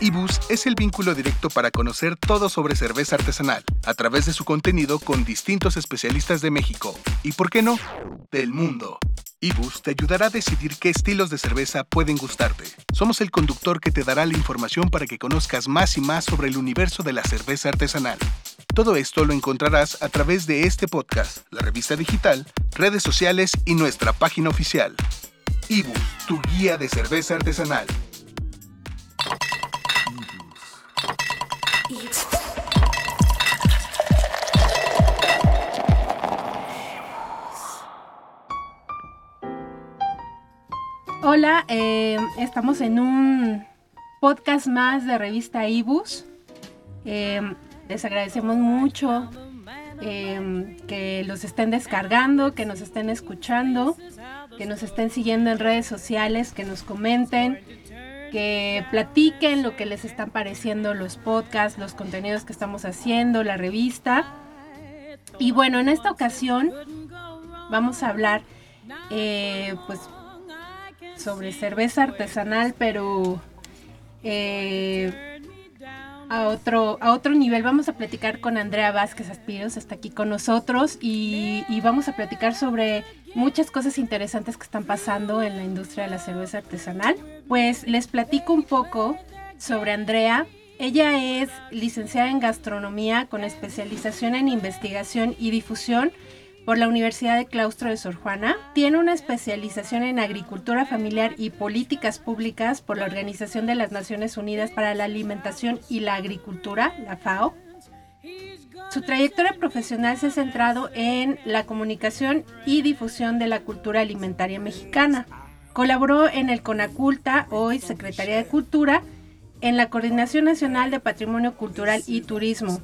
Ibus es el vínculo directo para conocer todo sobre cerveza artesanal, a través de su contenido con distintos especialistas de México y, por qué no, del mundo. Ibus te ayudará a decidir qué estilos de cerveza pueden gustarte. Somos el conductor que te dará la información para que conozcas más y más sobre el universo de la cerveza artesanal. Todo esto lo encontrarás a través de este podcast, la revista digital, redes sociales y nuestra página oficial. Ibus, tu guía de cerveza artesanal. Hola, eh, estamos en un podcast más de revista Ibus. Eh, les agradecemos mucho eh, que los estén descargando, que nos estén escuchando, que nos estén siguiendo en redes sociales, que nos comenten, que platiquen lo que les están pareciendo los podcasts, los contenidos que estamos haciendo, la revista. Y bueno, en esta ocasión vamos a hablar pues sobre cerveza artesanal, pero eh, a otro, a otro nivel. Vamos a platicar con Andrea Vázquez Aspiros, está aquí con nosotros y, y, vamos a platicar sobre muchas cosas interesantes que están pasando en la industria de la cerveza artesanal. Pues les platico un poco sobre Andrea. Ella es licenciada en gastronomía con especialización en investigación y difusión por la Universidad de Claustro de Sor Juana. Tiene una especialización en agricultura familiar y políticas públicas por la Organización de las Naciones Unidas para la Alimentación y la Agricultura, la FAO. Su trayectoria profesional se ha centrado en la comunicación y difusión de la cultura alimentaria mexicana. Colaboró en el CONACULTA, hoy Secretaría de Cultura, en la Coordinación Nacional de Patrimonio Cultural y Turismo,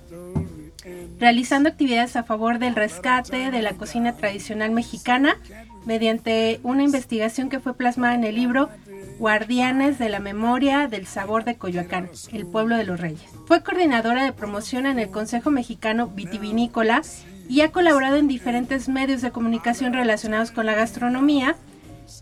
realizando actividades a favor del rescate de la cocina tradicional mexicana mediante una investigación que fue plasmada en el libro Guardianes de la Memoria del Sabor de Coyoacán, el pueblo de los reyes. Fue coordinadora de promoción en el Consejo Mexicano Vitivinícola y ha colaborado en diferentes medios de comunicación relacionados con la gastronomía.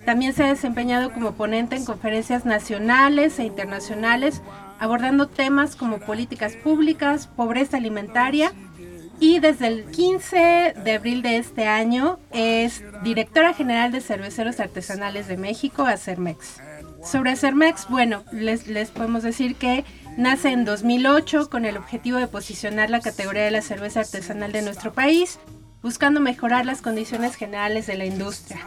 También se ha desempeñado como ponente en conferencias nacionales e internacionales abordando temas como políticas públicas, pobreza alimentaria y desde el 15 de abril de este año es directora general de Cerveceros Artesanales de México, Acermex. Sobre Acermex, bueno, les, les podemos decir que nace en 2008 con el objetivo de posicionar la categoría de la cerveza artesanal de nuestro país, buscando mejorar las condiciones generales de la industria.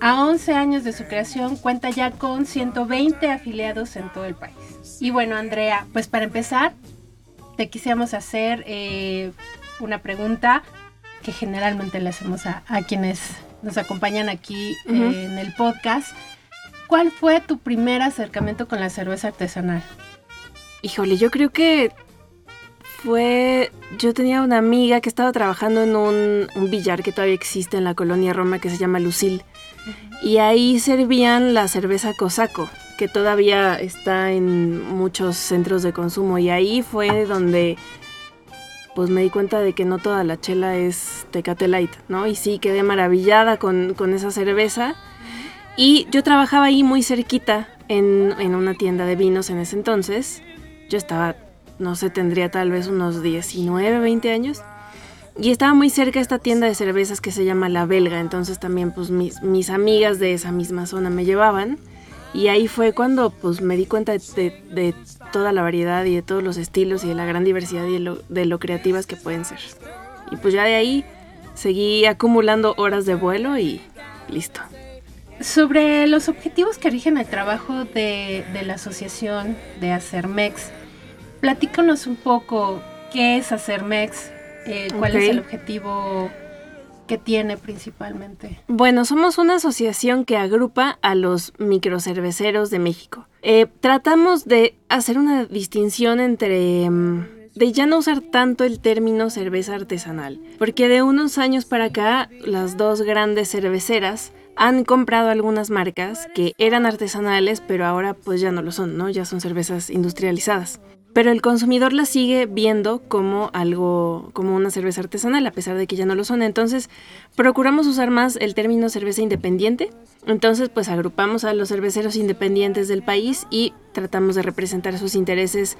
A 11 años de su creación cuenta ya con 120 afiliados en todo el país. Y bueno, Andrea, pues para empezar, te quisiéramos hacer eh, una pregunta que generalmente le hacemos a, quienes nos acompañan aquí eh, en el podcast. ¿Cuál fue tu primer acercamiento con la cerveza artesanal? Híjole, yo creo que fue... Yo tenía una amiga que estaba trabajando en un, un billar que todavía existe en la colonia Roma que se llama Lucil. Y ahí servían la cerveza cosaco, que todavía está en muchos centros de consumo. Y ahí fue donde pues me di cuenta de que no toda la chela es Tecate Light, ¿no? Y sí, quedé maravillada con, esa cerveza. Y yo trabajaba ahí muy cerquita en, en, una tienda de vinos en ese entonces. Yo estaba, no sé, tendría tal vez unos 19, 20 años. Y estaba muy cerca esta tienda de cervezas que se llama La Belga. Entonces también pues mis, amigas de esa misma zona me llevaban. Y ahí fue cuando pues me di cuenta de, toda la variedad y de todos los estilos y de la gran diversidad y de lo, de creativas que pueden ser. Y pues ya de ahí seguí acumulando horas de vuelo y listo. Sobre los objetivos que rigen el trabajo de, la asociación de Acermex, platícanos un poco qué es Acermex, eh, cuál es el objetivo que tiene principalmente? Bueno, somos una asociación que agrupa a los microcerveceros de México. Eh, tratamos de hacer una distinción entre... Mm, de ya no usar tanto el término cerveza artesanal, porque de unos años para acá las dos grandes cerveceras han comprado algunas marcas que eran artesanales, pero ahora pues ya no lo son, ¿no? Ya son cervezas industrializadas. Pero el consumidor la sigue viendo como algo, como una cerveza artesanal, a pesar de que ya no lo son. Entonces, procuramos usar más el término cerveza independiente. Entonces, pues agrupamos a los cerveceros independientes del país y tratamos de representar sus intereses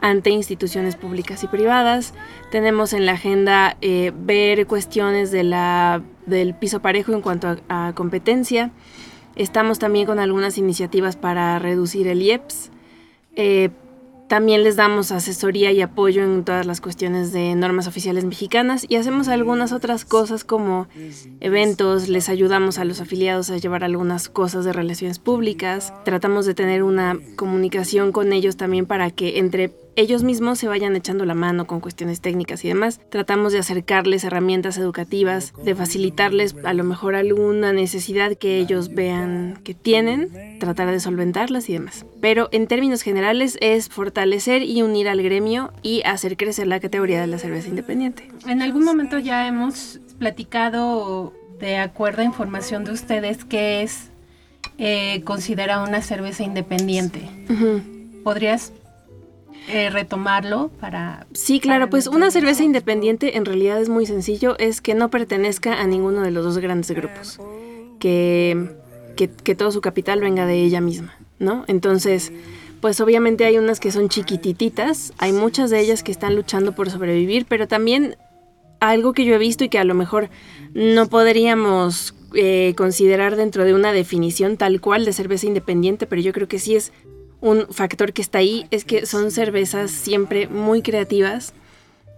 ante instituciones públicas y privadas. Tenemos en la agenda eh, ver cuestiones del piso parejo en cuanto a, competencia. Estamos también con algunas iniciativas para reducir el IEPS. Eh, también les damos asesoría y apoyo en todas las cuestiones de normas oficiales mexicanas y hacemos algunas otras cosas como eventos, les ayudamos a los afiliados a llevar algunas cosas de relaciones públicas, tratamos de tener una comunicación con ellos también para que entre ellos mismos se vayan echando la mano con cuestiones técnicas y demás. Tratamos de acercarles herramientas educativas, de facilitarles a lo mejor alguna necesidad que ellos vean que tienen, tratar de solventarlas y demás. Pero en términos generales es fortalecer y unir al gremio y hacer crecer la categoría de la cerveza independiente. En algún momento ya hemos platicado de acuerdo a información de ustedes que es eh, considera una cerveza independiente. ¿Podrías eh, retomarlo para... Sí, claro, pues una cerveza independiente en realidad es muy sencillo, es que no pertenezca a ninguno de los dos grandes grupos, que, que, todo su capital venga de ella misma, ¿no? Entonces, pues obviamente hay unas que son chiquitititas, hay muchas de ellas que están luchando por sobrevivir, pero también algo que yo he visto y que a lo mejor no podríamos eh, considerar dentro de una definición tal cual de cerveza independiente, pero yo creo que sí es un factor que está ahí es que son cervezas siempre muy creativas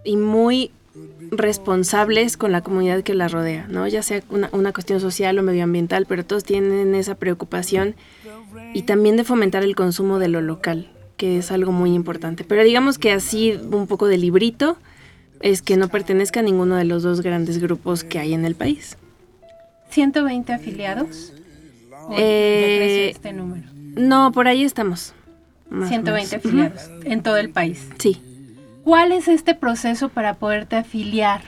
y muy responsables con la comunidad que las rodea, ¿no? Ya sea una, una, cuestión social o medioambiental, pero todos tienen esa preocupación y también de fomentar el consumo de lo local, que es algo muy importante. Pero digamos que así un poco de librito es que no pertenezca a ninguno de los dos grandes grupos que hay en el país. ¿120 afiliados? Eh, este número? No, por ahí estamos. 120 afiliados en todo el país. Sí. ¿Cuál es este proceso para poderte afiliar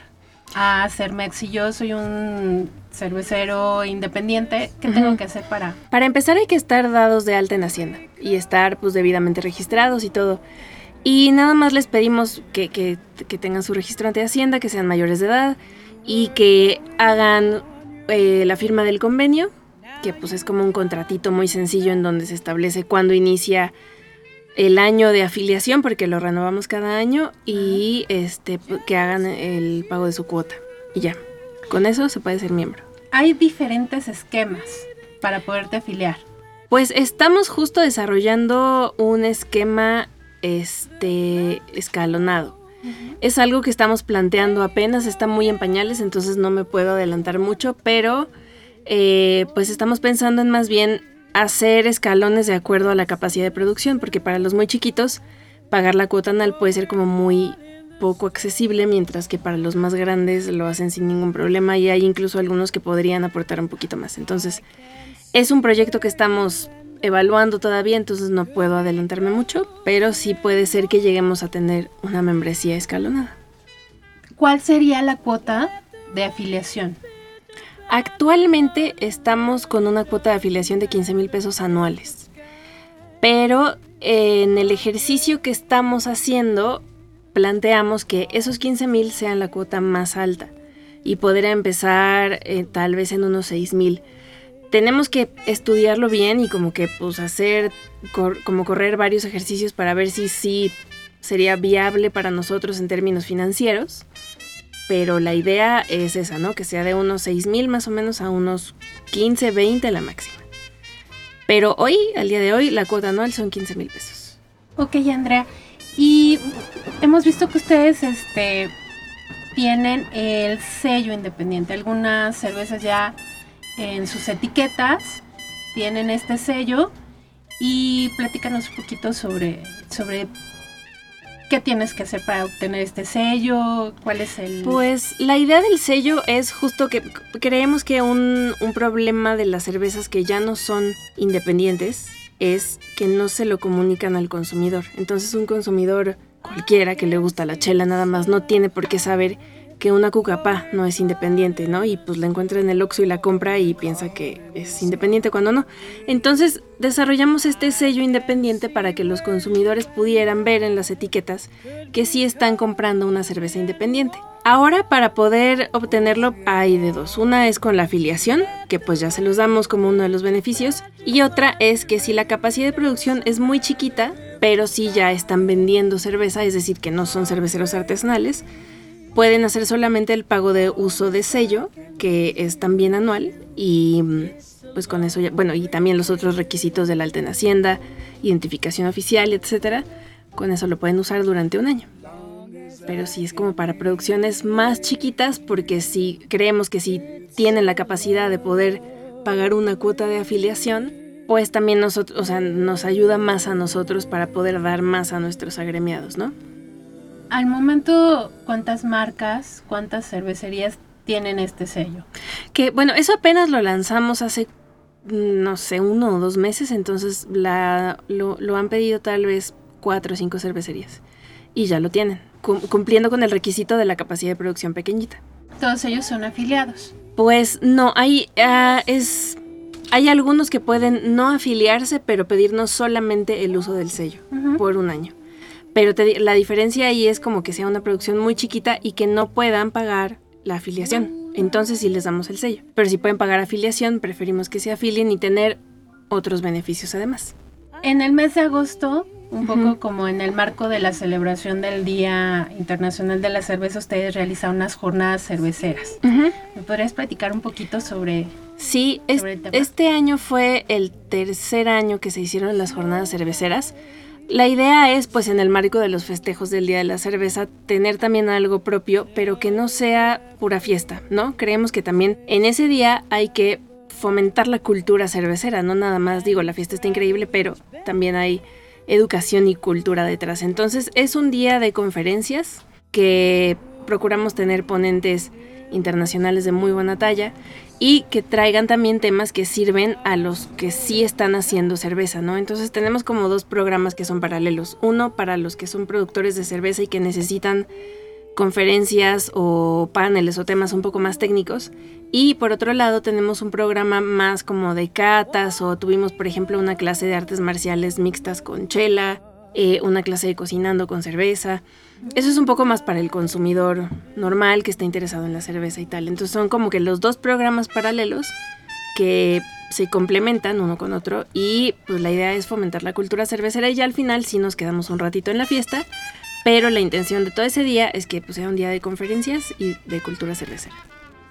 a Cermex? Si yo soy un cervecero independiente, ¿qué tengo que hacer para...? Para empezar hay que estar dados de alta en Hacienda y estar pues debidamente registrados y todo. Y nada más les pedimos que, que, que tengan su registro ante Hacienda, que sean mayores de edad y que hagan eh, la firma del convenio, que pues es como un contratito muy sencillo en donde se establece cuándo inicia el año de afiliación porque lo renovamos cada año y este que hagan el pago de su cuota y ya. Con eso se puede ser miembro. Hay diferentes esquemas para poderte afiliar. Pues estamos justo desarrollando un esquema este escalonado. Es algo que estamos planteando apenas, está muy en pañales, entonces no me puedo adelantar mucho, pero eh, pues estamos pensando en más bien hacer escalones de acuerdo a la capacidad de producción, porque para los muy chiquitos pagar la cuota anual puede ser como muy poco accesible, mientras que para los más grandes lo hacen sin ningún problema y hay incluso algunos que podrían aportar un poquito más. Entonces, es un proyecto que estamos evaluando todavía, entonces no puedo adelantarme mucho, pero sí puede ser que lleguemos a tener una membresía escalonada. ¿Cuál sería la cuota de afiliación? Actualmente estamos con una cuota de afiliación de 15 mil pesos anuales, pero en el ejercicio que estamos haciendo planteamos que esos 15 mil sean la cuota más alta y poder empezar eh, tal vez en unos 6 mil. Tenemos que estudiarlo bien y como que pues hacer, como correr varios ejercicios para ver si sí sería viable para nosotros en términos financieros pero la idea es esa, ¿no? Que sea de unos 6 mil más o menos a unos 15, 20 la máxima. Pero hoy, al día de hoy, la cuota anual son 15 mil pesos. Ok, Andrea. Y hemos visto que ustedes este, tienen el sello independiente. Algunas cervezas ya en sus etiquetas tienen este sello. Y platícanos un poquito sobre, sobre ¿Qué tienes que hacer para obtener este sello? ¿Cuál es el...? Pues la idea del sello es justo que creemos que un, problema de las cervezas que ya no son independientes es que no se lo comunican al consumidor. Entonces un consumidor cualquiera que le gusta la chela nada más no tiene por qué saber que una cucapá no es independiente, ¿no? Y pues la encuentra en el Oxxo y la compra y piensa que es independiente cuando no. Entonces desarrollamos este sello independiente para que los consumidores pudieran ver en las etiquetas que sí están comprando una cerveza independiente. Ahora para poder obtenerlo hay de dos. Una es con la afiliación, que pues ya se los damos como uno de los beneficios, y otra es que si la capacidad de producción es muy chiquita, pero si ya están vendiendo cerveza, es decir, que no son cerveceros artesanales, pueden hacer solamente el pago de uso de sello, que es también anual, y pues con eso ya, bueno, y también los otros requisitos de la alta en Hacienda, identificación oficial, etcétera, con eso lo pueden usar durante un año. Pero sí es como para producciones más chiquitas, porque si creemos que si tienen la capacidad de poder pagar una cuota de afiliación, pues también nosotros, o sea, nos ayuda más a nosotros para poder dar más a nuestros agremiados, ¿no? Al momento, ¿cuántas marcas, cuántas cervecerías tienen este sello? Que bueno, eso apenas lo lanzamos hace, no sé, uno o dos meses, entonces la, lo, lo han pedido tal vez cuatro o cinco cervecerías y ya lo tienen, cumpliendo con el requisito de la capacidad de producción pequeñita. Todos ellos son afiliados. Pues no, hay, uh, es, hay algunos que pueden no afiliarse, pero pedirnos solamente el uso del sello uh -huh. por un año. Pero te, la diferencia ahí es como que sea una producción muy chiquita y que no puedan pagar la afiliación. Entonces sí les damos el sello. Pero si pueden pagar afiliación, preferimos que se afilien y tener otros beneficios además. En el mes de agosto, un poco uh -huh. como en el marco de la celebración del Día Internacional de la Cerveza, ustedes realizaron unas jornadas cerveceras. Uh -huh. ¿Me podrías platicar un poquito sobre... Sí, es, este año fue el tercer año que se hicieron las jornadas cerveceras. La idea es, pues en el marco de los festejos del Día de la Cerveza, tener también algo propio, pero que no sea pura fiesta, ¿no? Creemos que también en ese día hay que fomentar la cultura cervecera, no nada más digo, la fiesta está increíble, pero también hay educación y cultura detrás. Entonces es un día de conferencias que procuramos tener ponentes internacionales de muy buena talla y que traigan también temas que sirven a los que sí están haciendo cerveza, ¿no? Entonces tenemos como dos programas que son paralelos. Uno para los que son productores de cerveza y que necesitan conferencias o paneles o temas un poco más técnicos. Y por otro lado tenemos un programa más como de catas o tuvimos por ejemplo una clase de artes marciales mixtas con chela, eh, una clase de cocinando con cerveza. Eso es un poco más para el consumidor normal que está interesado en la cerveza y tal. Entonces son como que los dos programas paralelos que se complementan uno con otro y pues la idea es fomentar la cultura cervecera y ya al final sí nos quedamos un ratito en la fiesta, pero la intención de todo ese día es que pues, sea un día de conferencias y de cultura cervecera.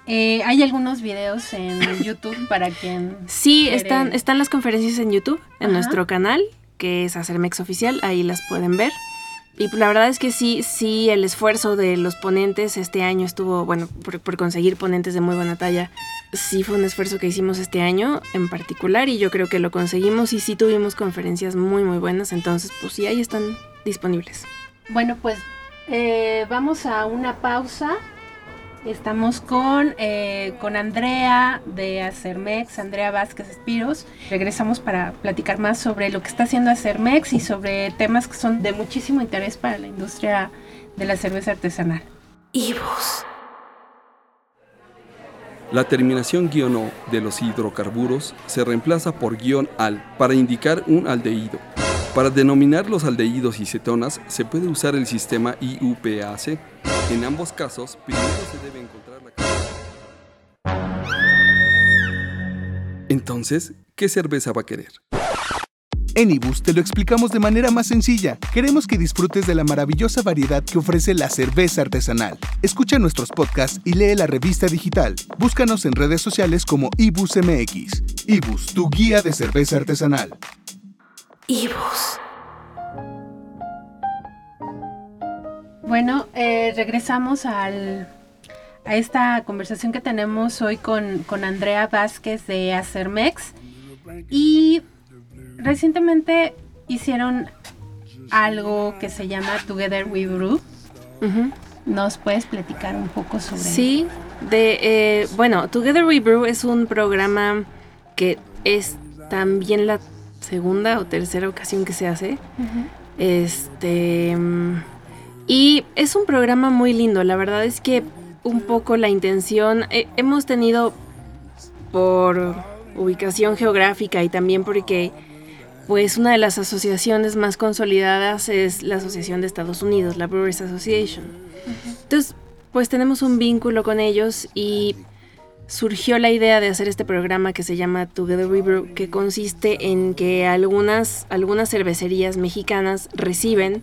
Eh, ¿Hay algunos videos en YouTube para quien... Sí, quiere... están, están las conferencias en YouTube, en Ajá. nuestro canal, que es Acermex Oficial, ahí las pueden ver. Y la verdad es que sí, sí, el esfuerzo de los ponentes este año estuvo, bueno, por, por, conseguir ponentes de muy buena talla, sí fue un esfuerzo que hicimos este año en particular y yo creo que lo conseguimos y sí tuvimos conferencias muy, muy buenas, entonces pues sí, ahí están disponibles. Bueno, pues eh, vamos a una pausa. Estamos con, eh, con Andrea de Acermex, Andrea Vázquez Espiros. Regresamos para platicar más sobre lo que está haciendo Acermex y sobre temas que son de muchísimo interés para la industria de la cerveza artesanal. Ibus. La terminación guion O de los hidrocarburos se reemplaza por guion al para indicar un aldehído. Para denominar los aldehídos y cetonas se puede usar el sistema IUPAC. En ambos casos, primero se debe encontrar la Entonces, ¿qué cerveza va a querer? En Ibus te lo explicamos de manera más sencilla. Queremos que disfrutes de la maravillosa variedad que ofrece la cerveza artesanal. Escucha nuestros podcasts y lee la revista digital. Búscanos en redes sociales como Ibus MX. Ibus, tu guía de cerveza artesanal. Ibus. Bueno, eh, regresamos al, a esta conversación que tenemos hoy con, con Andrea Vázquez de Acermex. Y recientemente hicieron algo que se llama Together We Brew. Uh -huh. ¿Nos puedes platicar un poco sobre Sí, de, eh, bueno, Together We Brew es un programa que es también la segunda o tercera ocasión que se hace. Uh -huh. Este. Y es un programa muy lindo. La verdad es que un poco la intención. Eh, hemos tenido por ubicación geográfica y también porque pues una de las asociaciones más consolidadas es la Asociación de Estados Unidos, la Brewers Association. Entonces, pues tenemos un vínculo con ellos y surgió la idea de hacer este programa que se llama Together We Brew, que consiste en que algunas, algunas cervecerías mexicanas reciben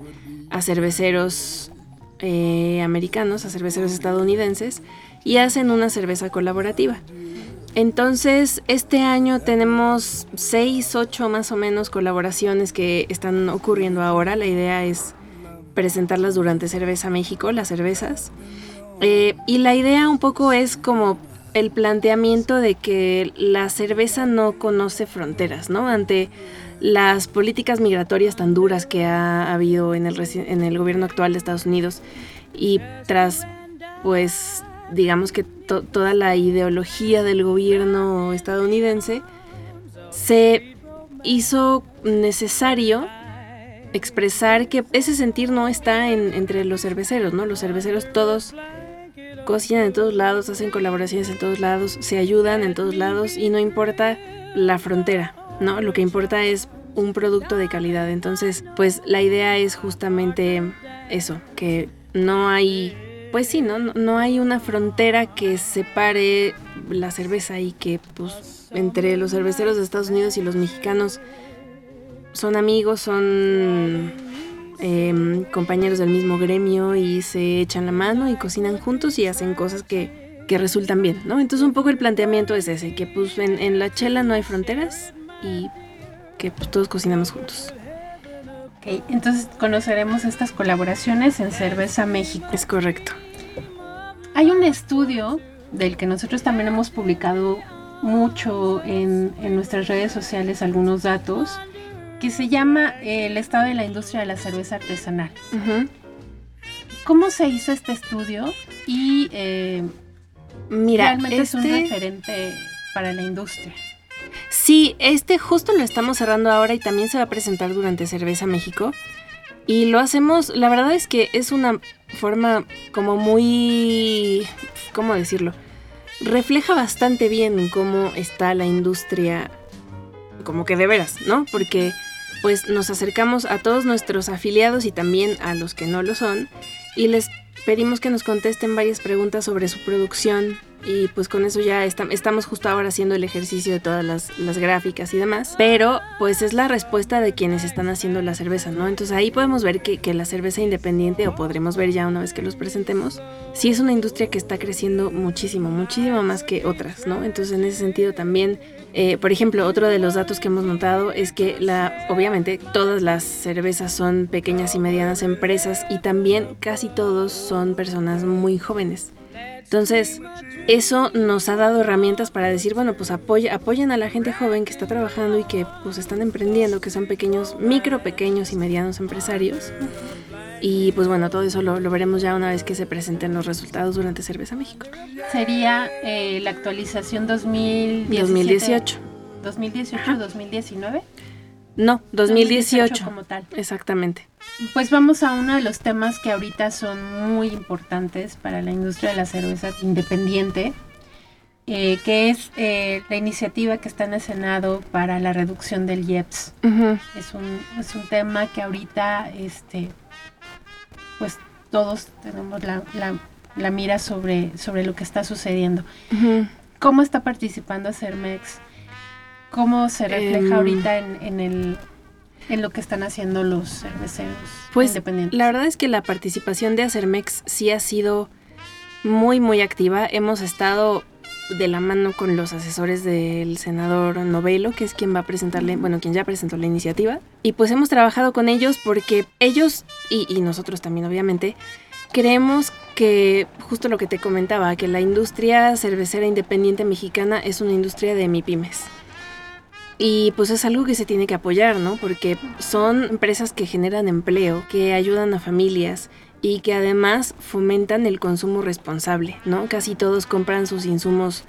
a cerveceros eh, americanos, a cerveceros estadounidenses, y hacen una cerveza colaborativa. Entonces, este año tenemos seis, ocho más o menos colaboraciones que están ocurriendo ahora. La idea es presentarlas durante Cerveza México, las cervezas. Eh, y la idea un poco es como el planteamiento de que la cerveza no conoce fronteras, ¿no? Ante las políticas migratorias tan duras que ha habido en el, en el gobierno actual de Estados Unidos y tras, pues, digamos que toda la ideología del gobierno estadounidense, se hizo necesario expresar que ese sentir no está entre los cerveceros, ¿no? Los cerveceros todos cocinan en todos lados, hacen colaboraciones en todos lados, se ayudan en todos lados y no importa la frontera, ¿no? Lo que importa es un producto de calidad. Entonces, pues la idea es justamente eso, que no hay, pues sí, ¿no? No hay una frontera que separe la cerveza y que pues entre los cerveceros de Estados Unidos y los mexicanos son amigos, son Em, compañeros del mismo gremio y se echan la mano y cocinan juntos y hacen cosas que, que resultan bien, ¿no? Entonces un poco el planteamiento es ese, que pues en, la chela no hay fronteras y que pues, todos cocinamos juntos. Ok, entonces conoceremos estas colaboraciones en Cerveza México. Es correcto. Hay un estudio del que nosotros también hemos publicado mucho en, en nuestras redes sociales algunos datos que se llama eh, El estado de la industria de la cerveza artesanal. ¿Cómo se hizo este estudio? Y eh, Mira, realmente es un este referente para la industria. Este justo lo estamos cerrando ahora y también se va a presentar durante Cerveza México. Y lo hacemos, la verdad es que es una forma como muy, ¿cómo decirlo? Refleja bastante bien cómo está la industria, como que de veras, ¿no? Porque pues nos acercamos a todos nuestros afiliados y también a los que no lo son y les pedimos que nos contesten varias preguntas sobre su producción y pues con eso ya estamos justo ahora haciendo el ejercicio de todas las, gráficas y demás. Pero pues es la respuesta de quienes están haciendo la cerveza, ¿no? Entonces ahí podemos ver que, que la cerveza independiente, o podremos ver ya una vez que los presentemos, sí es una industria que está creciendo muchísimo, muchísimo más que otras, ¿no? Entonces en ese sentido también eh, por ejemplo, otro de los datos que hemos notado es que la, obviamente todas las cervezas son pequeñas y medianas empresas y también casi todos son personas muy jóvenes. Entonces, eso nos ha dado herramientas para decir, bueno, pues apoyen a la gente joven que está trabajando y que pues están emprendiendo, que son pequeños, micro, pequeños y medianos empresarios. Y pues bueno, todo eso lo, veremos ya una vez que se presenten los resultados durante Cerveza México. Sería eh, la actualización 2018. 2018, 2019. No, 2018, como tal. Exactamente. Pues vamos a uno de los temas que ahorita son muy importantes para la industria de la cerveza independiente, eh, que es eh, la iniciativa que está en el Senado para la reducción del IEPS. es, un, es un tema que ahorita este, pues todos tenemos la, mira sobre, sobre lo que está sucediendo. ¿Cómo está participando Cermex? ¿Cómo se refleja em, ahorita en, el, en lo que están haciendo los cerveceros pues, independientes? La verdad es que la participación de Acermex sí ha sido muy, muy activa. Hemos estado de la mano con los asesores del senador Novelo, que es quien va a presentarle, bueno, quien ya presentó la iniciativa. Y pues hemos trabajado con ellos porque ellos, y, nosotros también obviamente, creemos que justo lo que te comentaba, que la industria cervecera independiente mexicana es una industria de MIPIMES. Y pues es algo que se tiene que apoyar, ¿no? Porque son empresas que generan empleo, que ayudan a familias y que además fomentan el consumo responsable, ¿no? Casi todos compran sus insumos.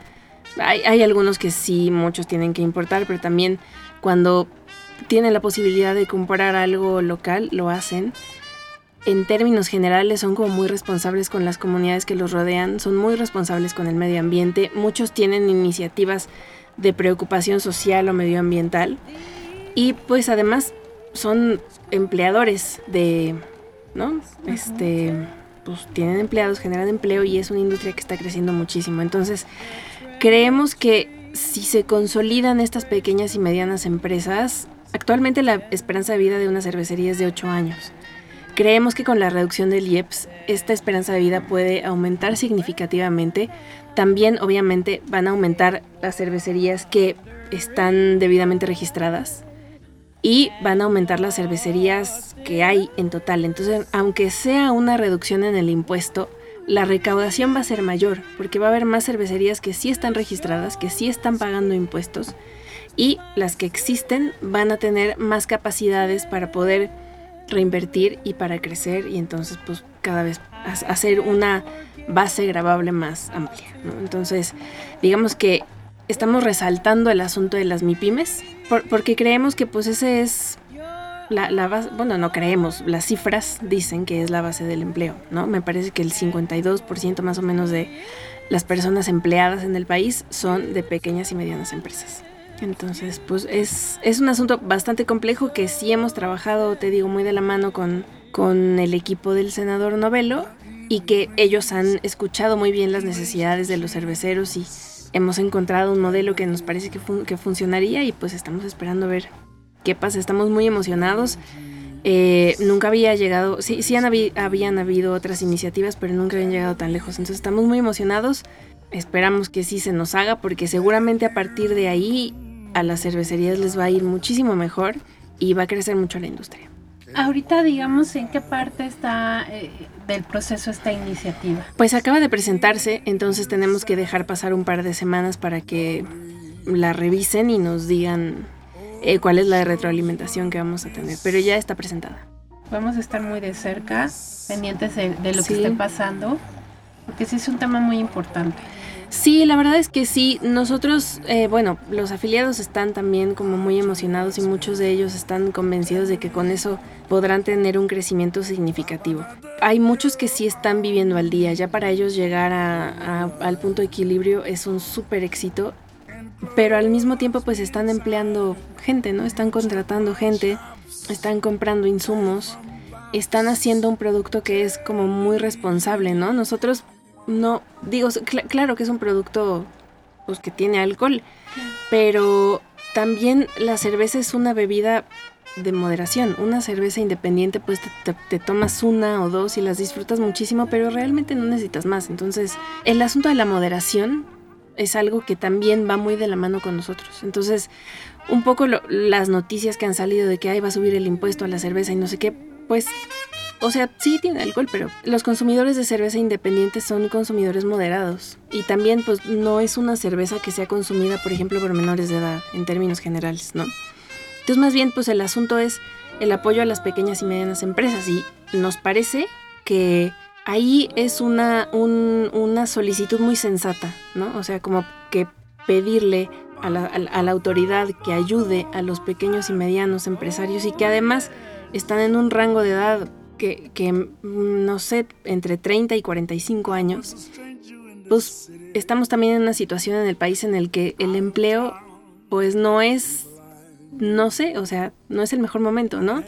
Hay, hay, algunos que sí, muchos tienen que importar, pero también cuando tienen la posibilidad de comprar algo local, lo hacen. en términos generales son como muy responsables con las comunidades que los rodean, son muy responsables con el medio ambiente, muchos tienen iniciativas de preocupación social o medioambiental y pues además son empleadores de, ¿no? Este, pues tienen empleados, generan empleo y es una industria que está creciendo muchísimo. Entonces, creemos que si se consolidan estas pequeñas y medianas empresas, actualmente la esperanza de vida de una cervecería es de 8 años. Creemos que con la reducción del IEPS, esta esperanza de vida puede aumentar significativamente. También, obviamente, van a aumentar las cervecerías que están debidamente registradas y van a aumentar las cervecerías que hay en total. Entonces, aunque sea una reducción en el impuesto, la recaudación va a ser mayor, porque va a haber más cervecerías que sí están registradas, que sí están pagando impuestos, y las que existen van a tener más capacidades para poder reinvertir y para crecer y entonces pues cada vez hacer una base grabable más amplia. Entonces digamos que estamos resaltando el asunto de las MIPIMES porque creemos que pues ese es la, la, base, bueno, no creemos, las cifras dicen que es la base del empleo, ¿no? Me parece que el 52% más o menos de las personas empleadas en el país son de pequeñas y medianas empresas. Entonces, pues es, es un asunto bastante complejo que sí hemos trabajado, te digo, muy de la mano con, con el equipo del senador Novelo y que ellos han escuchado muy bien las necesidades de los cerveceros y hemos encontrado un modelo que nos parece que, que funcionaría y pues estamos esperando ver qué pasa. Estamos muy emocionados. Eh, nunca había llegado, sí, sí han habían habido otras iniciativas, pero nunca habían llegado tan lejos. Entonces estamos muy emocionados. Esperamos que sí se nos haga porque seguramente a partir de ahí a las cervecerías les va a ir muchísimo mejor y va a crecer mucho la industria. Ahorita, digamos, ¿en qué parte está eh, del proceso esta iniciativa? Pues acaba de presentarse, entonces tenemos que dejar pasar un par de semanas para que la revisen y nos digan eh, cuál es la retroalimentación que vamos a tener, pero ya está presentada. Vamos a estar muy de cerca, pendientes de, lo que esté pasando, porque sí es un tema muy importante. Sí, la verdad es que sí. Nosotros, eh, bueno, los afiliados están también como muy emocionados y muchos de ellos están convencidos de que con eso podrán tener un crecimiento significativo. Hay muchos que sí están viviendo al día. Ya para ellos llegar al punto de equilibrio es un súper éxito. Pero al mismo tiempo pues están empleando gente, ¿no? Están contratando gente, están comprando insumos, están haciendo un producto que es como muy responsable, ¿no? Nosotros no, digo, claro que es un producto pues, que tiene alcohol, pero también la cerveza es una bebida de moderación. Una cerveza independiente, pues te, tomas una o dos y las disfrutas muchísimo, pero realmente no necesitas más. Entonces, el asunto de la moderación es algo que también va muy de la mano con nosotros. Entonces, un poco las noticias que han salido de que ahí va a subir el impuesto a la cerveza y no sé qué, pues o sea, sí tiene alcohol, pero los consumidores de cerveza independiente son consumidores moderados. Y también, pues, no es una cerveza que sea consumida, por ejemplo, por menores de edad, en términos generales, ¿no? Entonces, más bien, pues, el asunto es el apoyo a las pequeñas y medianas empresas. Y nos parece que ahí es una, una solicitud muy sensata, ¿no? O sea, como que pedirle a la, a la autoridad que ayude a los pequeños y medianos empresarios y que además están en un rango de edad que, mm, no sé, entre 30 y 45 años, pues estamos también en una situación en el país en el que el empleo pues no es, no sé, o sea, no es el mejor momento, ¿no?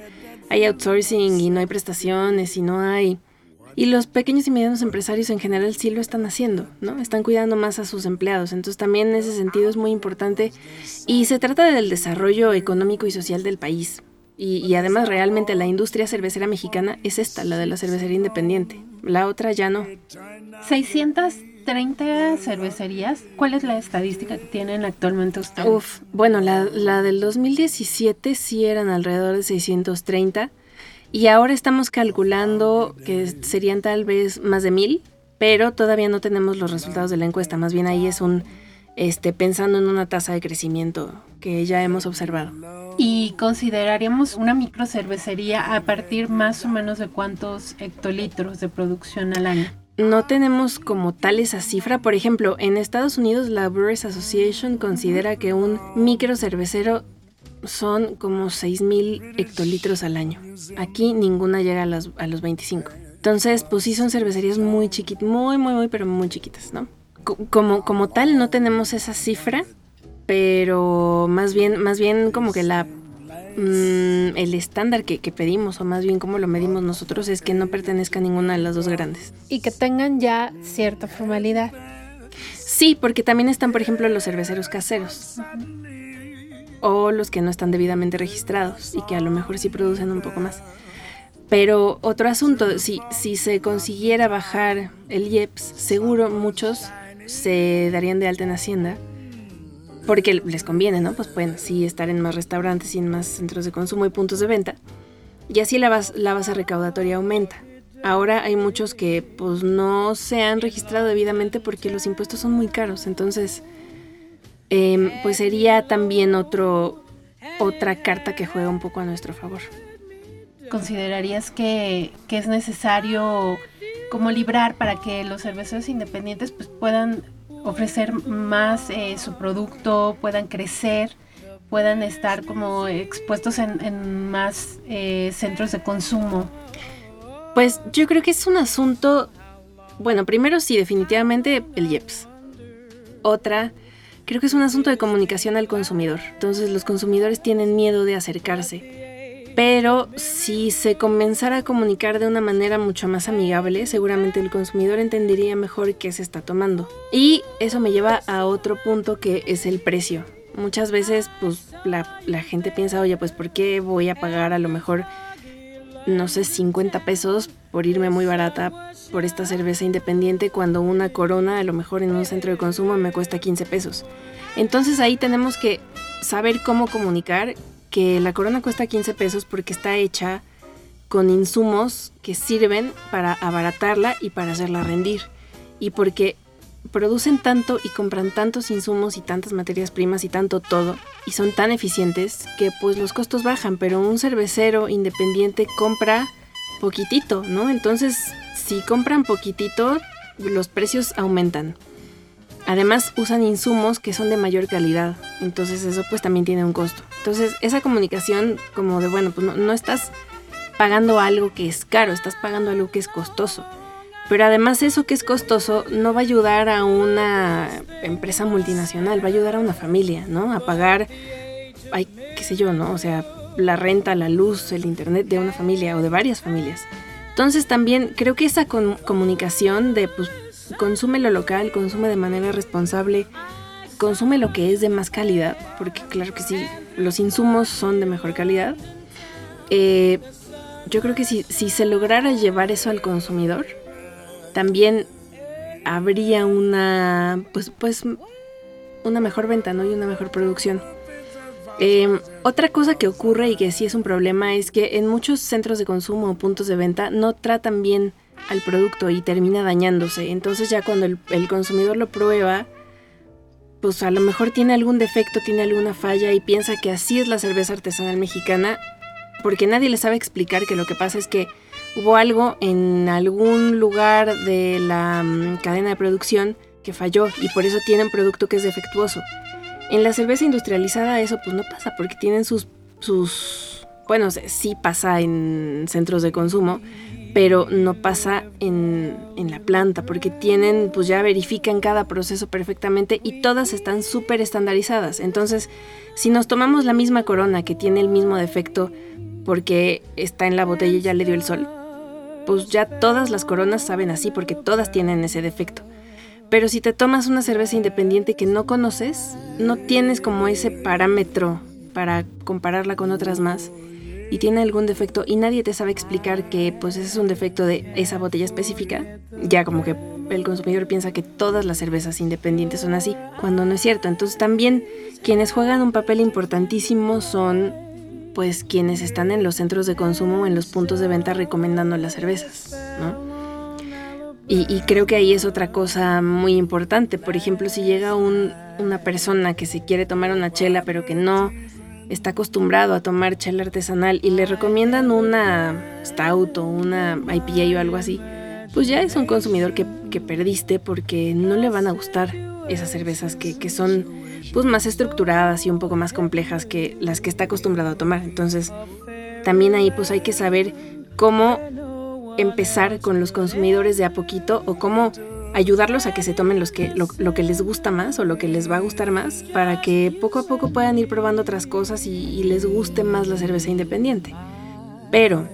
Hay outsourcing y no hay prestaciones y no hay... Y los pequeños y medianos empresarios en general sí lo están haciendo, ¿no? Están cuidando más a sus empleados. Entonces también en ese sentido es muy importante. Y se trata del desarrollo económico y social del país. Y, además realmente la industria cervecera mexicana es esta, la de la cervecería independiente. La otra ya no. 630 cervecerías. ¿Cuál es la estadística que tienen actualmente ustedes? Uf, bueno, la, la del 2017 sí eran alrededor de 630 y ahora estamos calculando que serían tal vez más de mil, pero todavía no tenemos los resultados de la encuesta. Más bien ahí es un, este, pensando en una tasa de crecimiento que ya hemos observado. ¿Y consideraríamos una microcervecería a partir más o menos de cuántos hectolitros de producción al año? No tenemos como tal esa cifra. Por ejemplo, en Estados Unidos la Brewers Association considera que un microcervecero son como 6.000 hectolitros al año. Aquí ninguna llega a, las, a los 25. Entonces, pues sí son cervecerías muy chiquitas, muy, muy, muy, pero muy chiquitas, ¿no? Como, como tal, no tenemos esa cifra, pero más bien, más bien como que la mm, el estándar que, que, pedimos, o más bien como lo medimos nosotros, es que no pertenezca a ninguna de las dos grandes. Y que tengan ya cierta formalidad. Sí, porque también están, por ejemplo, los cerveceros caseros. O los que no están debidamente registrados y que a lo mejor sí producen un poco más. Pero otro asunto, si, si se consiguiera bajar el IEPS, seguro muchos se darían de alta en Hacienda. Porque les conviene, ¿no? Pues pueden sí estar en más restaurantes y en más centros de consumo y puntos de venta. Y así la, la base recaudatoria aumenta. Ahora hay muchos que pues no se han registrado debidamente porque los impuestos son muy caros. Entonces, em, pues sería también otro, otra carta que juega un poco a nuestro favor. ¿Considerarías que, es necesario como librar para que los cerveceros independientes pues, puedan ofrecer más eh, su producto, puedan crecer, puedan estar como expuestos en, más eh, centros de consumo? Pues yo creo que es un asunto, bueno, primero sí, definitivamente el IEPS. Otra, creo que es un asunto de comunicación al consumidor. Entonces los consumidores tienen miedo de acercarse. Pero si se comenzara a comunicar de una manera mucho más amigable, seguramente el consumidor entendería mejor qué se está tomando. Y eso me lleva a otro punto que es el precio. Muchas veces pues la, la gente piensa, oye, pues ¿por qué voy a pagar a lo mejor no sé, 50 pesos por irme muy barata por esta cerveza independiente cuando una corona a lo mejor en un centro de consumo me cuesta 15 pesos. Entonces ahí tenemos que saber cómo comunicar que la corona cuesta 15 pesos porque está hecha con insumos que sirven para abaratarla y para hacerla rendir. Y porque producen tanto y compran tantos insumos y tantas materias primas y tanto todo y son tan eficientes que pues los costos bajan, pero un cervecero independiente compra poquitito, ¿no? Entonces, si compran poquitito, los precios aumentan. Además, usan insumos que son de mayor calidad, entonces eso pues también tiene un costo. Entonces, esa comunicación como de, bueno, pues no, no estás pagando algo que es caro, estás pagando algo que es costoso. Pero además eso que es costoso no va a ayudar a una empresa multinacional, va a ayudar a una familia, ¿no? A pagar, ay, qué sé yo, ¿no? O sea, la renta, la luz, el internet de una familia o de varias familias. Entonces también creo que esa comunicación de, pues, consume lo local, consume de manera responsable, consume lo que es de más calidad, porque claro que sí, los insumos son de mejor calidad. Eh, yo creo que si, si se lograra llevar eso al consumidor, también habría una, pues, pues, una mejor venta, ¿no? Y una mejor producción. Em, otra cosa que ocurre y que sí es un problema es que en muchos centros de consumo o puntos de venta no tratan bien al producto y termina dañándose. Entonces ya cuando el, consumidor lo prueba, pues a lo mejor tiene algún defecto, tiene alguna falla y piensa que así es la cerveza artesanal mexicana, porque nadie le sabe explicar que lo que pasa es que hubo algo en algún lugar de la mm, cadena de producción que falló y por eso tienen producto que es defectuoso. En la cerveza industrializada eso pues no pasa porque tienen sus, sus, bueno, sí pasa en centros de consumo, pero no pasa en, en la planta porque tienen, pues ya verifican cada proceso perfectamente y todas están súper estandarizadas. Entonces, si nos tomamos la misma corona que tiene el mismo defecto porque está en la botella y ya le dio el sol, pues ya todas las coronas saben así porque todas tienen ese defecto. Pero si te tomas una cerveza independiente que no conoces, no tienes como ese parámetro para compararla con otras más y tiene algún defecto y nadie te sabe explicar que pues ese es un defecto de esa botella específica, ya como que el consumidor piensa que todas las cervezas independientes son así, cuando no es cierto. Entonces también quienes juegan un papel importantísimo son pues quienes están en los centros de consumo o en los puntos de venta recomendando las cervezas, ¿no? Y, creo que ahí es otra cosa muy importante. Por ejemplo, si llega una persona que se quiere tomar una chela, pero que no está acostumbrado a tomar chela artesanal y le recomiendan una stout o una IPA o algo así, pues ya es un consumidor que, que perdiste porque no le van a gustar esas cervezas que, que son pues más estructuradas y un poco más complejas que las que está acostumbrado a tomar. Entonces, también ahí pues hay que saber cómo empezar con los consumidores de a poquito o cómo ayudarlos a que se tomen los que, lo, que les gusta más o lo que les va a gustar más para que poco a poco puedan ir probando otras cosas y, y les guste más la cerveza independiente. Pero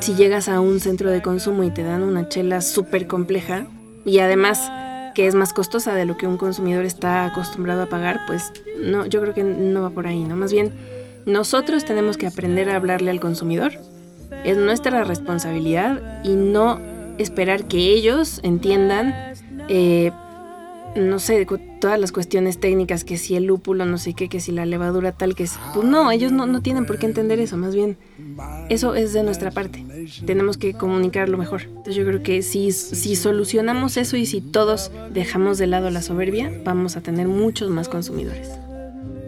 si llegas a un centro de consumo y te dan una chela súper compleja y además que es más costosa de lo que un consumidor está acostumbrado a pagar, pues no, yo creo que no va por ahí, ¿no? Más bien, nosotros tenemos que aprender a hablarle al consumidor. Es nuestra responsabilidad y no esperar que ellos entiendan eh, no sé, todas las cuestiones técnicas, que si el lúpulo, no sé qué, que si la levadura tal, que es... Pues no, ellos no, no tienen por qué entender eso, más bien eso es de nuestra parte. Tenemos que comunicarlo mejor. Entonces yo creo que si, si solucionamos eso y si todos dejamos de lado la soberbia, vamos a tener muchos más consumidores.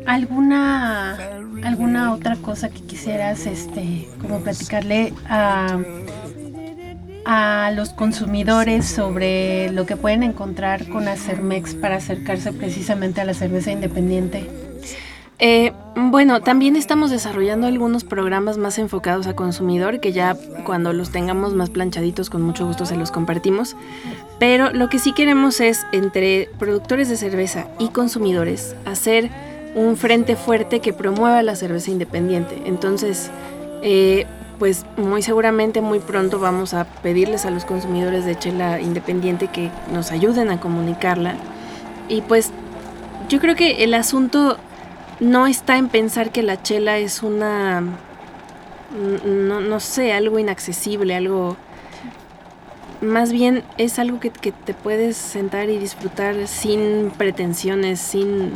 ¿Alguna, alguna otra cosa que quisieras este, como platicarle a a los consumidores sobre lo que pueden encontrar con Acermex para acercarse precisamente a la cerveza independiente? Eh, bueno, también estamos desarrollando algunos programas más enfocados a consumidor que ya cuando los tengamos más planchaditos con mucho gusto se los compartimos. Pero lo que sí queremos es entre productores de cerveza y consumidores hacer un frente fuerte que promueva la cerveza independiente. Entonces, eh, pues muy seguramente muy pronto vamos a pedirles a los consumidores de chela independiente que nos ayuden a comunicarla. Y pues yo creo que el asunto no está en pensar que la chela es una, no, sé, algo inaccesible, algo... Más bien es algo que, que te puedes sentar y disfrutar sin pretensiones, sin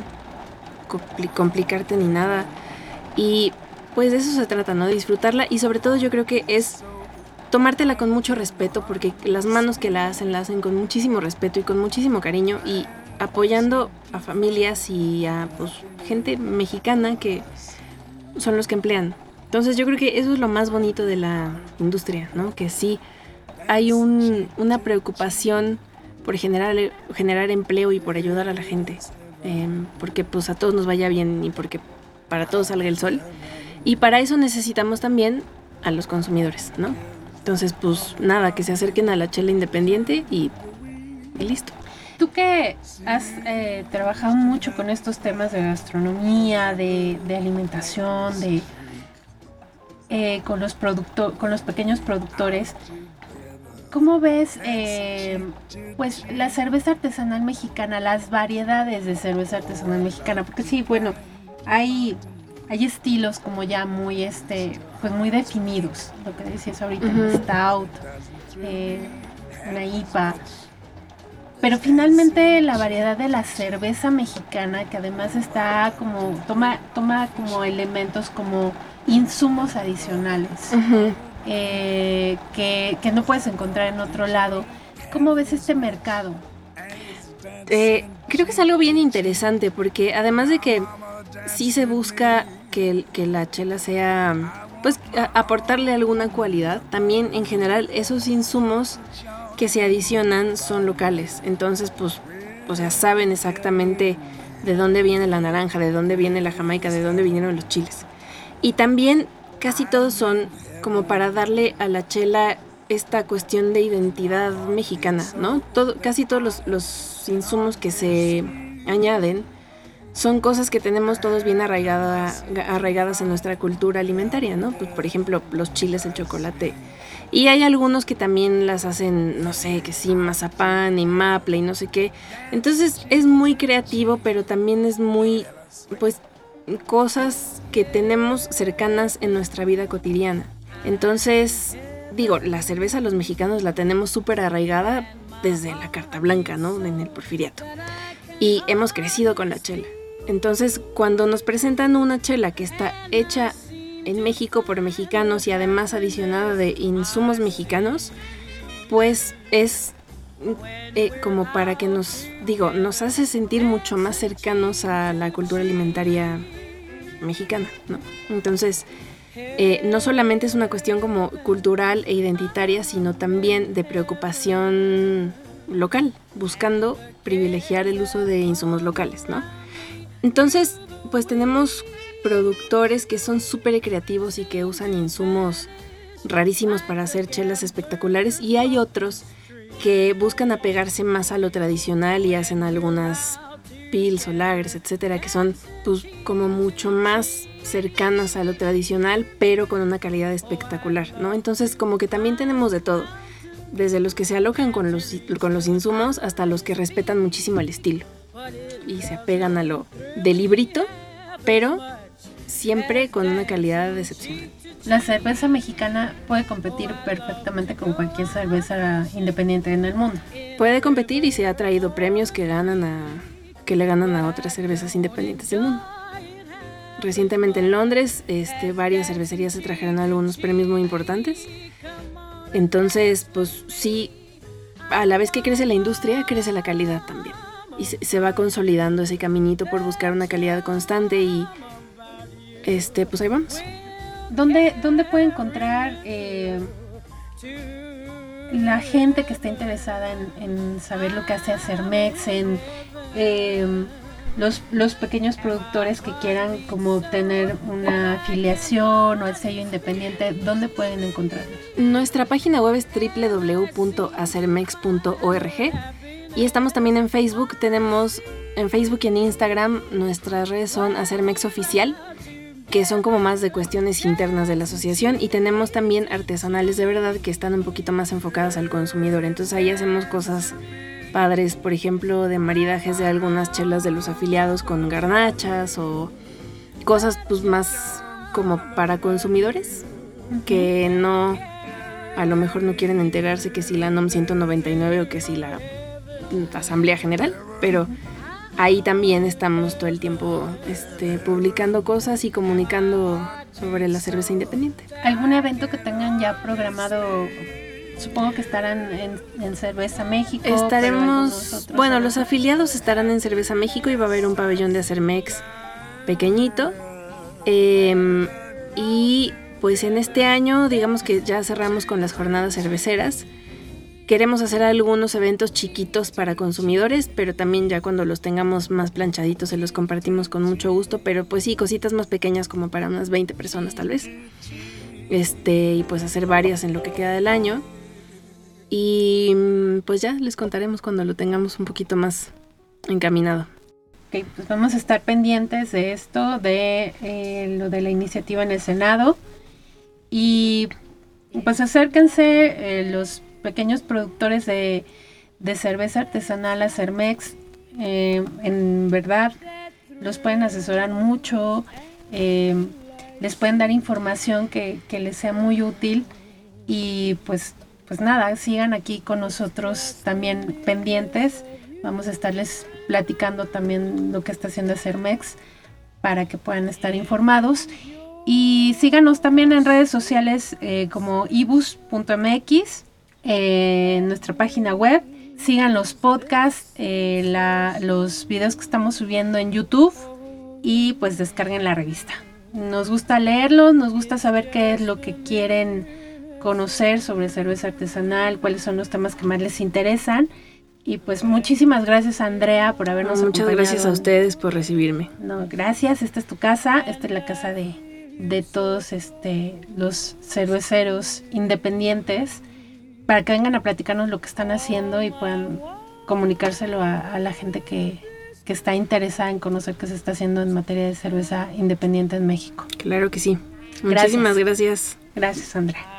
complicarte ni nada. Y pues de eso se trata, ¿no? Disfrutarla y sobre todo yo creo que es tomártela con mucho respeto porque las manos que la hacen la hacen con muchísimo respeto y con muchísimo cariño y apoyando a familias y a pues, gente mexicana que son los que emplean. Entonces yo creo que eso es lo más bonito de la industria, ¿no? Que sí hay un, una preocupación por generar, generar empleo y por ayudar a la gente. Em, porque pues a todos nos vaya bien y porque para todos salga el sol. Y para eso necesitamos también a los consumidores, ¿no? Entonces, pues nada, que se acerquen a la chela independiente y, listo. Tú que has eh, trabajado mucho con estos temas de gastronomía, de, alimentación, de eh, con los con los pequeños productores, ¿cómo ves eh, pues la cerveza artesanal mexicana, las variedades de cerveza artesanal mexicana? Porque sí, bueno, hay hay estilos como ya muy este pues muy definidos. Lo que decías ahorita stout eh, una IPA. Pero finalmente la variedad de la cerveza mexicana que además está como toma toma como elementos como insumos adicionales eh, que, que, no puedes encontrar en otro lado. Cómo ves este mercado eh, creo que es algo bien interesante porque además de que sí se busca que, la chela sea, pues aportarle alguna cualidad. También en general esos insumos que se adicionan son locales. Entonces, pues, o sea, saben exactamente de dónde viene la naranja, de dónde viene la jamaica, de dónde vinieron los chiles. Y también casi todos son como para darle a la chela esta cuestión de identidad mexicana, ¿no? Todo, casi todos los, los insumos que se añaden son cosas que tenemos todos bien arraigadas en nuestra cultura alimentaria, ¿no? Pues, por ejemplo, los chiles, el chocolate. Y hay algunos que también las hacen, no sé, que sí, mazapán y maple y no sé qué. Entonces es muy creativo, pero también es muy, pues, cosas que tenemos cercanas en nuestra vida cotidiana. Entonces, digo, la cerveza los mexicanos la tenemos súper arraigada desde la Carta Blanca, ¿no? En el porfiriato. Y hemos crecido con la chela. Entonces, cuando nos presentan una chela que está hecha en México por mexicanos y además adicionada de insumos mexicanos, pues es eh, como para que nos, digo, nos hace sentir mucho más cercanos a la cultura alimentaria mexicana, ¿no? Entonces, eh, no solamente es una cuestión como cultural e identitaria, sino también de preocupación local, buscando privilegiar el uso de insumos locales, ¿no? Entonces, pues tenemos productores que son súper creativos y que usan insumos rarísimos para hacer chelas espectaculares y hay otros que buscan apegarse más a lo tradicional y hacen algunas pills o lagers, etcétera, que son pues como mucho más cercanas a lo tradicional, pero con una calidad espectacular, ¿no? Entonces, como que también tenemos de todo, desde los que se alojan con los, con los insumos hasta los que respetan muchísimo el estilo y se apegan a lo del librito, pero siempre con una calidad excepcional. La cerveza mexicana puede competir perfectamente con cualquier cerveza independiente en el mundo. Puede competir y se ha traído premios que ganan a que le ganan a otras cervezas independientes del mundo. Recientemente en Londres, este, varias cervecerías se trajeron algunos premios muy importantes. Entonces, pues sí, a la vez que crece la industria, crece la calidad también. Y se, va consolidando ese caminito por buscar una calidad constante y, este, pues ahí vamos. ¿Dónde, dónde puede encontrar eh, la gente que está interesada en, saber lo que hace Cermex, en eh, los, los, pequeños productores que quieran como tener una afiliación o el sello independiente, ¿dónde pueden encontrarlos? Nuestra página web es www.acermex.org y estamos también en Facebook. Tenemos en Facebook y en Instagram nuestras redes son Acermex Oficial que son como más de cuestiones internas de la asociación y tenemos también artesanales de verdad que están un poquito más enfocadas al consumidor. Entonces ahí hacemos cosas padres, por ejemplo, de maridajes de algunas chelas de los afiliados con garnachas o cosas pues más como para consumidores que no a lo mejor no quieren enterarse que si la NOM 199 o que si la Asamblea General, pero ahí también estamos todo el tiempo este, publicando cosas y comunicando sobre la cerveza independiente. ¿Algún evento que tengan ya programado? Supongo que estarán en, Cerveza México. Estaremos, bueno, los afiliados estarán en Cerveza México y va a haber un pabellón de Acermex pequeñito. Em, y pues en este año, digamos que ya cerramos con las jornadas cerveceras. Queremos hacer algunos eventos chiquitos para consumidores, pero también ya cuando los tengamos más planchaditos se los compartimos con mucho gusto, pero pues sí, cositas más pequeñas como para unas 20 personas tal vez. Este, y pues hacer varias en lo que queda del año. Y mm, pues ya les contaremos cuando lo tengamos un poquito más encaminado. Ok, pues vamos a estar pendientes de esto, de eh, lo de la iniciativa en el Senado. Y pues acérquense eh, los pequeños productores de, cerveza artesanal a Cermex, eh, en verdad los pueden asesorar mucho, eh, les pueden dar información que, les sea muy útil y pues, pues nada, sigan aquí con nosotros también pendientes. Vamos a estarles platicando también lo que está haciendo Cermex para que puedan estar informados. Y síganos también en redes sociales eh, como ibus.mx en nuestra página web. Sigan los podcasts, eh, los videos que estamos subiendo en YouTube y pues descarguen la revista. Nos gusta leerlos, nos gusta saber qué es lo que quieren conocer sobre cerveza artesanal, cuáles son los temas que más les interesan. Y pues muchísimas gracias Andrea por habernos Muchas gracias a ustedes por recibirme. No, gracias. Esta es tu casa, esta es la casa de, de todos este, los cerveceros independientes para que vengan a platicarnos lo que están haciendo y puedan comunicárselo a, la gente que, está interesada en conocer qué se está haciendo en materia de cerveza independiente en México. Claro que sí. Muchísimas gracias. Gracias, Andrea.